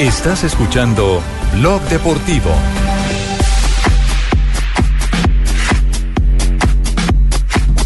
Estás escuchando Blog Deportivo.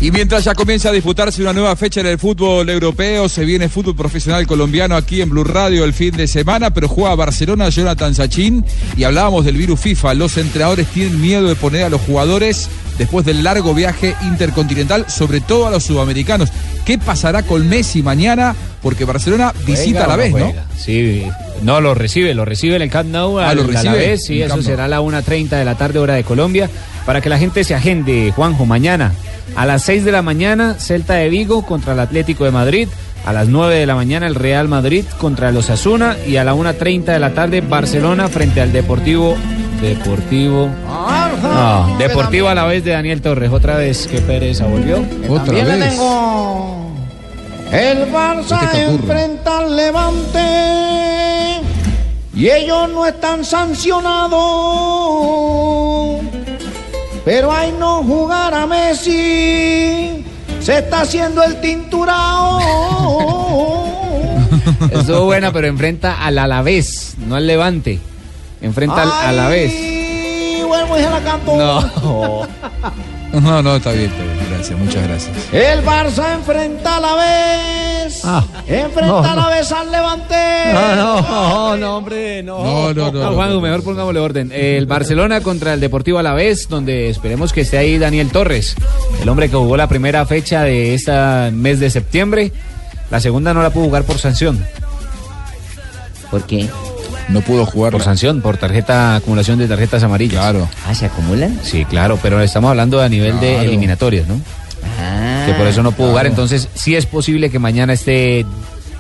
Y mientras ya comienza a disputarse una nueva fecha en el fútbol europeo, se viene fútbol profesional colombiano aquí en Blue Radio el fin de semana, pero juega Barcelona Jonathan Sachin y hablábamos del virus FIFA. Los entrenadores tienen miedo de poner a los jugadores después del largo viaje intercontinental, sobre todo a los sudamericanos. ¿Qué pasará con Messi mañana? Porque Barcelona visita a la vez, ¿no? Sí, no, lo recibe, lo recibe en el Camp Nou Ah, lo a la recibe vez, sí, eso será a la 1.30 de la tarde, hora de Colombia, para que la gente se agende, Juanjo, mañana. A las 6 de la mañana, Celta de Vigo contra el Atlético de Madrid. A las 9 de la mañana, el Real Madrid contra el Osasuna. Y a la 1.30 de la tarde, Barcelona frente al Deportivo. Deportivo. No, Deportivo a la vez de Daniel Torres. Otra vez, qué pereza volvió. Otra También le vez. tengo. El ¿Qué Barça te ocurre? enfrenta al Levante y ellos no están sancionados. Pero hay no jugar a Messi. Se está haciendo el tinturao. Estuvo buena, pero enfrenta al Alavés, no al Levante. Enfrenta al Alavés. Ay, vuelvo y se la canto. No. No, no, está bien, está bien. Gracias, muchas gracias. El Barça enfrenta a la vez. Ah. enfrenta a la vez al Levante. no, no, hombre, no. No, no, no. No, no, Juan, no. mejor pongámosle orden. El Barcelona contra el Deportivo Alavés, donde esperemos que esté ahí Daniel Torres, el hombre que jugó la primera fecha de este mes de septiembre. La segunda no la pudo jugar por sanción. ¿Por qué? No pudo jugar. Por sanción, por tarjeta, acumulación de tarjetas amarillas. Claro. Ah, ¿se acumulan? Sí, claro, pero estamos hablando a nivel de eliminatorias, ¿no? Ah. que por eso no pudo jugar. Entonces, sí es posible que mañana esté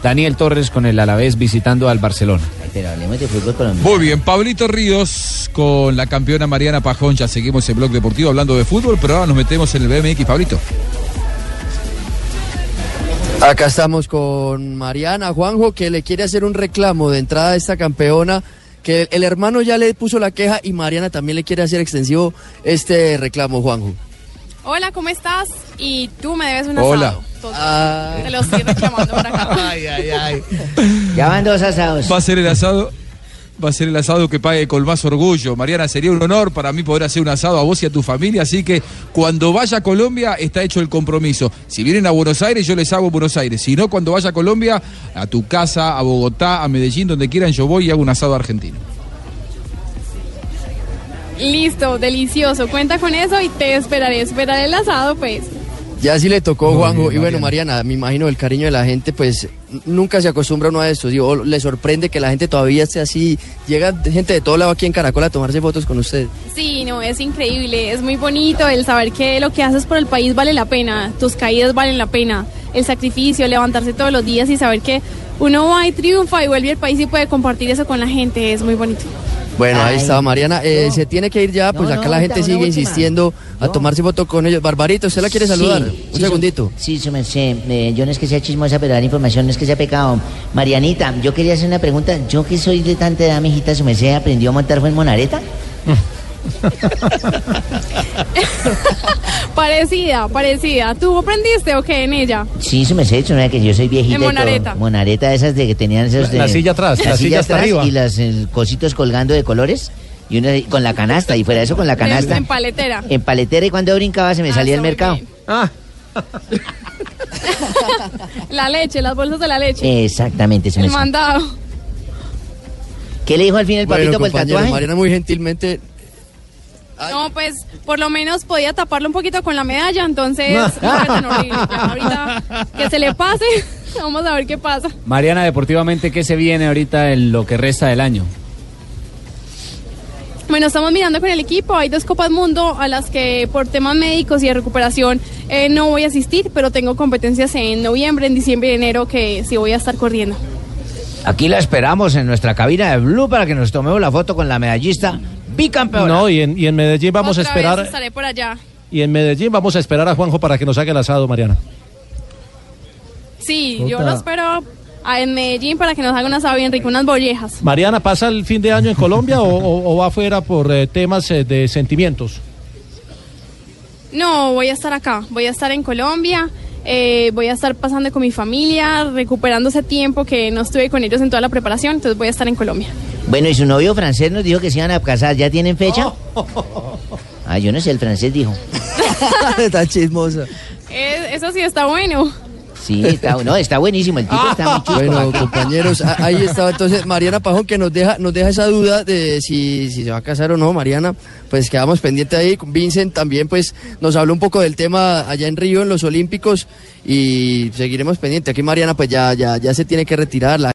Daniel Torres con el Alavés visitando al Barcelona. Ay, Pero hablemos de fútbol colombiano. Muy bien, Pablito Ríos con la campeona Mariana Pajón. Ya seguimos en Blog Deportivo hablando de fútbol, pero ahora nos metemos en el BMX, Pablito. Acá estamos con Mariana Juanjo, que le quiere hacer un reclamo de entrada a esta campeona, que el hermano ya le puso la queja y Mariana también le quiere hacer extensivo este reclamo, Juanjo. Hola, ¿cómo estás? Y tú me debes un Hola. asado. Total. Ah. Te lo estoy reclamando por acá. Ya van dos asados. Va a ser el asado. Va a ser el asado que pague con más orgullo. Mariana, sería un honor para mí poder hacer un asado a vos y a tu familia. Así que cuando vaya a Colombia está hecho el compromiso. Si vienen a Buenos Aires, yo les hago Buenos Aires. Si no, cuando vaya a Colombia, a tu casa, a Bogotá, a Medellín, donde quieran, yo voy y hago un asado argentino. Listo, delicioso. Cuenta con eso y te esperaré. Esperaré el asado, pues. Ya sí le tocó Muy Juanjo. bien, y bueno, Mariana. Mariana, me imagino el cariño de la gente, pues nunca se acostumbra uno a esto. Digo, le sorprende que la gente todavía esté así. Llega gente de todo lado aquí en Caracol a tomarse fotos con usted. Sí, no, es increíble. Es muy bonito el saber que lo que haces por el país vale la pena. Tus caídas valen la pena. El sacrificio, levantarse todos los días y saber que uno va y triunfa y vuelve al país y puede compartir eso con la gente. Es muy bonito. Bueno, ahí está Mariana. Eh, no. se tiene que ir ya, pues No, acá no, la gente sigue insistiendo a tomarse foto con ellos. Barbarito, ¿usted la quiere saludar? Sí, Un sí, segundito. su- Sí, su merced. Eh, yo no es que sea chismosa, pero dar información no es que sea pecado. Marianita, yo quería hacer una pregunta. Yo que soy de tanta edad, mijita, su merced aprendió a montar fue en Monareta. Parecida, parecida. ¿Tú aprendiste o qué en ella? Sí, su merced, su merced, que yo soy viejita. En. Monareta. Monareta, esas de que tenían esos de- La silla atrás, la silla hasta atrás arriba. Y los eh, cositos colgando de colores. Y uno con la canasta, y fuera de eso con la canasta. En, paletera. En paletera y cuando brincaba se me Ah, salía el mercado. bien. Ah, La leche, las bolsas de la leche. Exactamente, se el me mandado. ¿Qué le dijo al fin el papito Bueno, por el tatuaje? Mariana muy gentilmente No, pues por lo menos podía taparlo un poquito con la medalla, entonces no fue tan horrible. Ya, ahorita que se le pase, vamos a ver qué pasa. Mariana, deportivamente, ¿qué se viene ahorita en lo que resta del año? Bueno, estamos mirando con el equipo, hay dos Copas Mundo a las que por temas médicos y de recuperación eh, no voy a asistir, pero tengo competencias en noviembre, en diciembre y enero que sí voy a estar corriendo. Aquí la esperamos en nuestra cabina de Blue para que nos tomemos la foto con la medallista bicampeona. no, y en, y en Medellín vamos Otra a esperar. vez estaré por allá. Y en Medellín vamos a esperar a Juanjo para que nos haga el asado, Mariana. Sí, yo lo espero a- en Medellín para que nos haga un asado bien rico, unas bollejas. Mariana, ¿pasa el fin de año en Colombia o, o- o va afuera por eh, temas eh, de sentimientos? No, voy a estar acá, voy a estar en Colombia Eh, voy a estar pasando con mi familia, recuperando ese tiempo que no estuve con ellos en toda la preparación, entonces voy a estar en Colombia. Bueno, y su novio francés nos dijo que se iban a casar. ¿Ya tienen fecha? Ah, yo no sé, el francés dijo. Está chismosa. Eh, eso sí está bueno. Sí, está, no, está buenísimo, el tipo está muy chulo. Bueno, compañeros, a- ahí estaba entonces Mariana Pajón que nos deja, nos deja esa duda de si, si se va a casar o no, Mariana. Pues quedamos pendientes ahí. Vincent también pues nos habló un poco del tema allá en Río, en los Olímpicos, y seguiremos pendientes. Aquí Mariana pues ya, ya, ya se tiene que retirar. La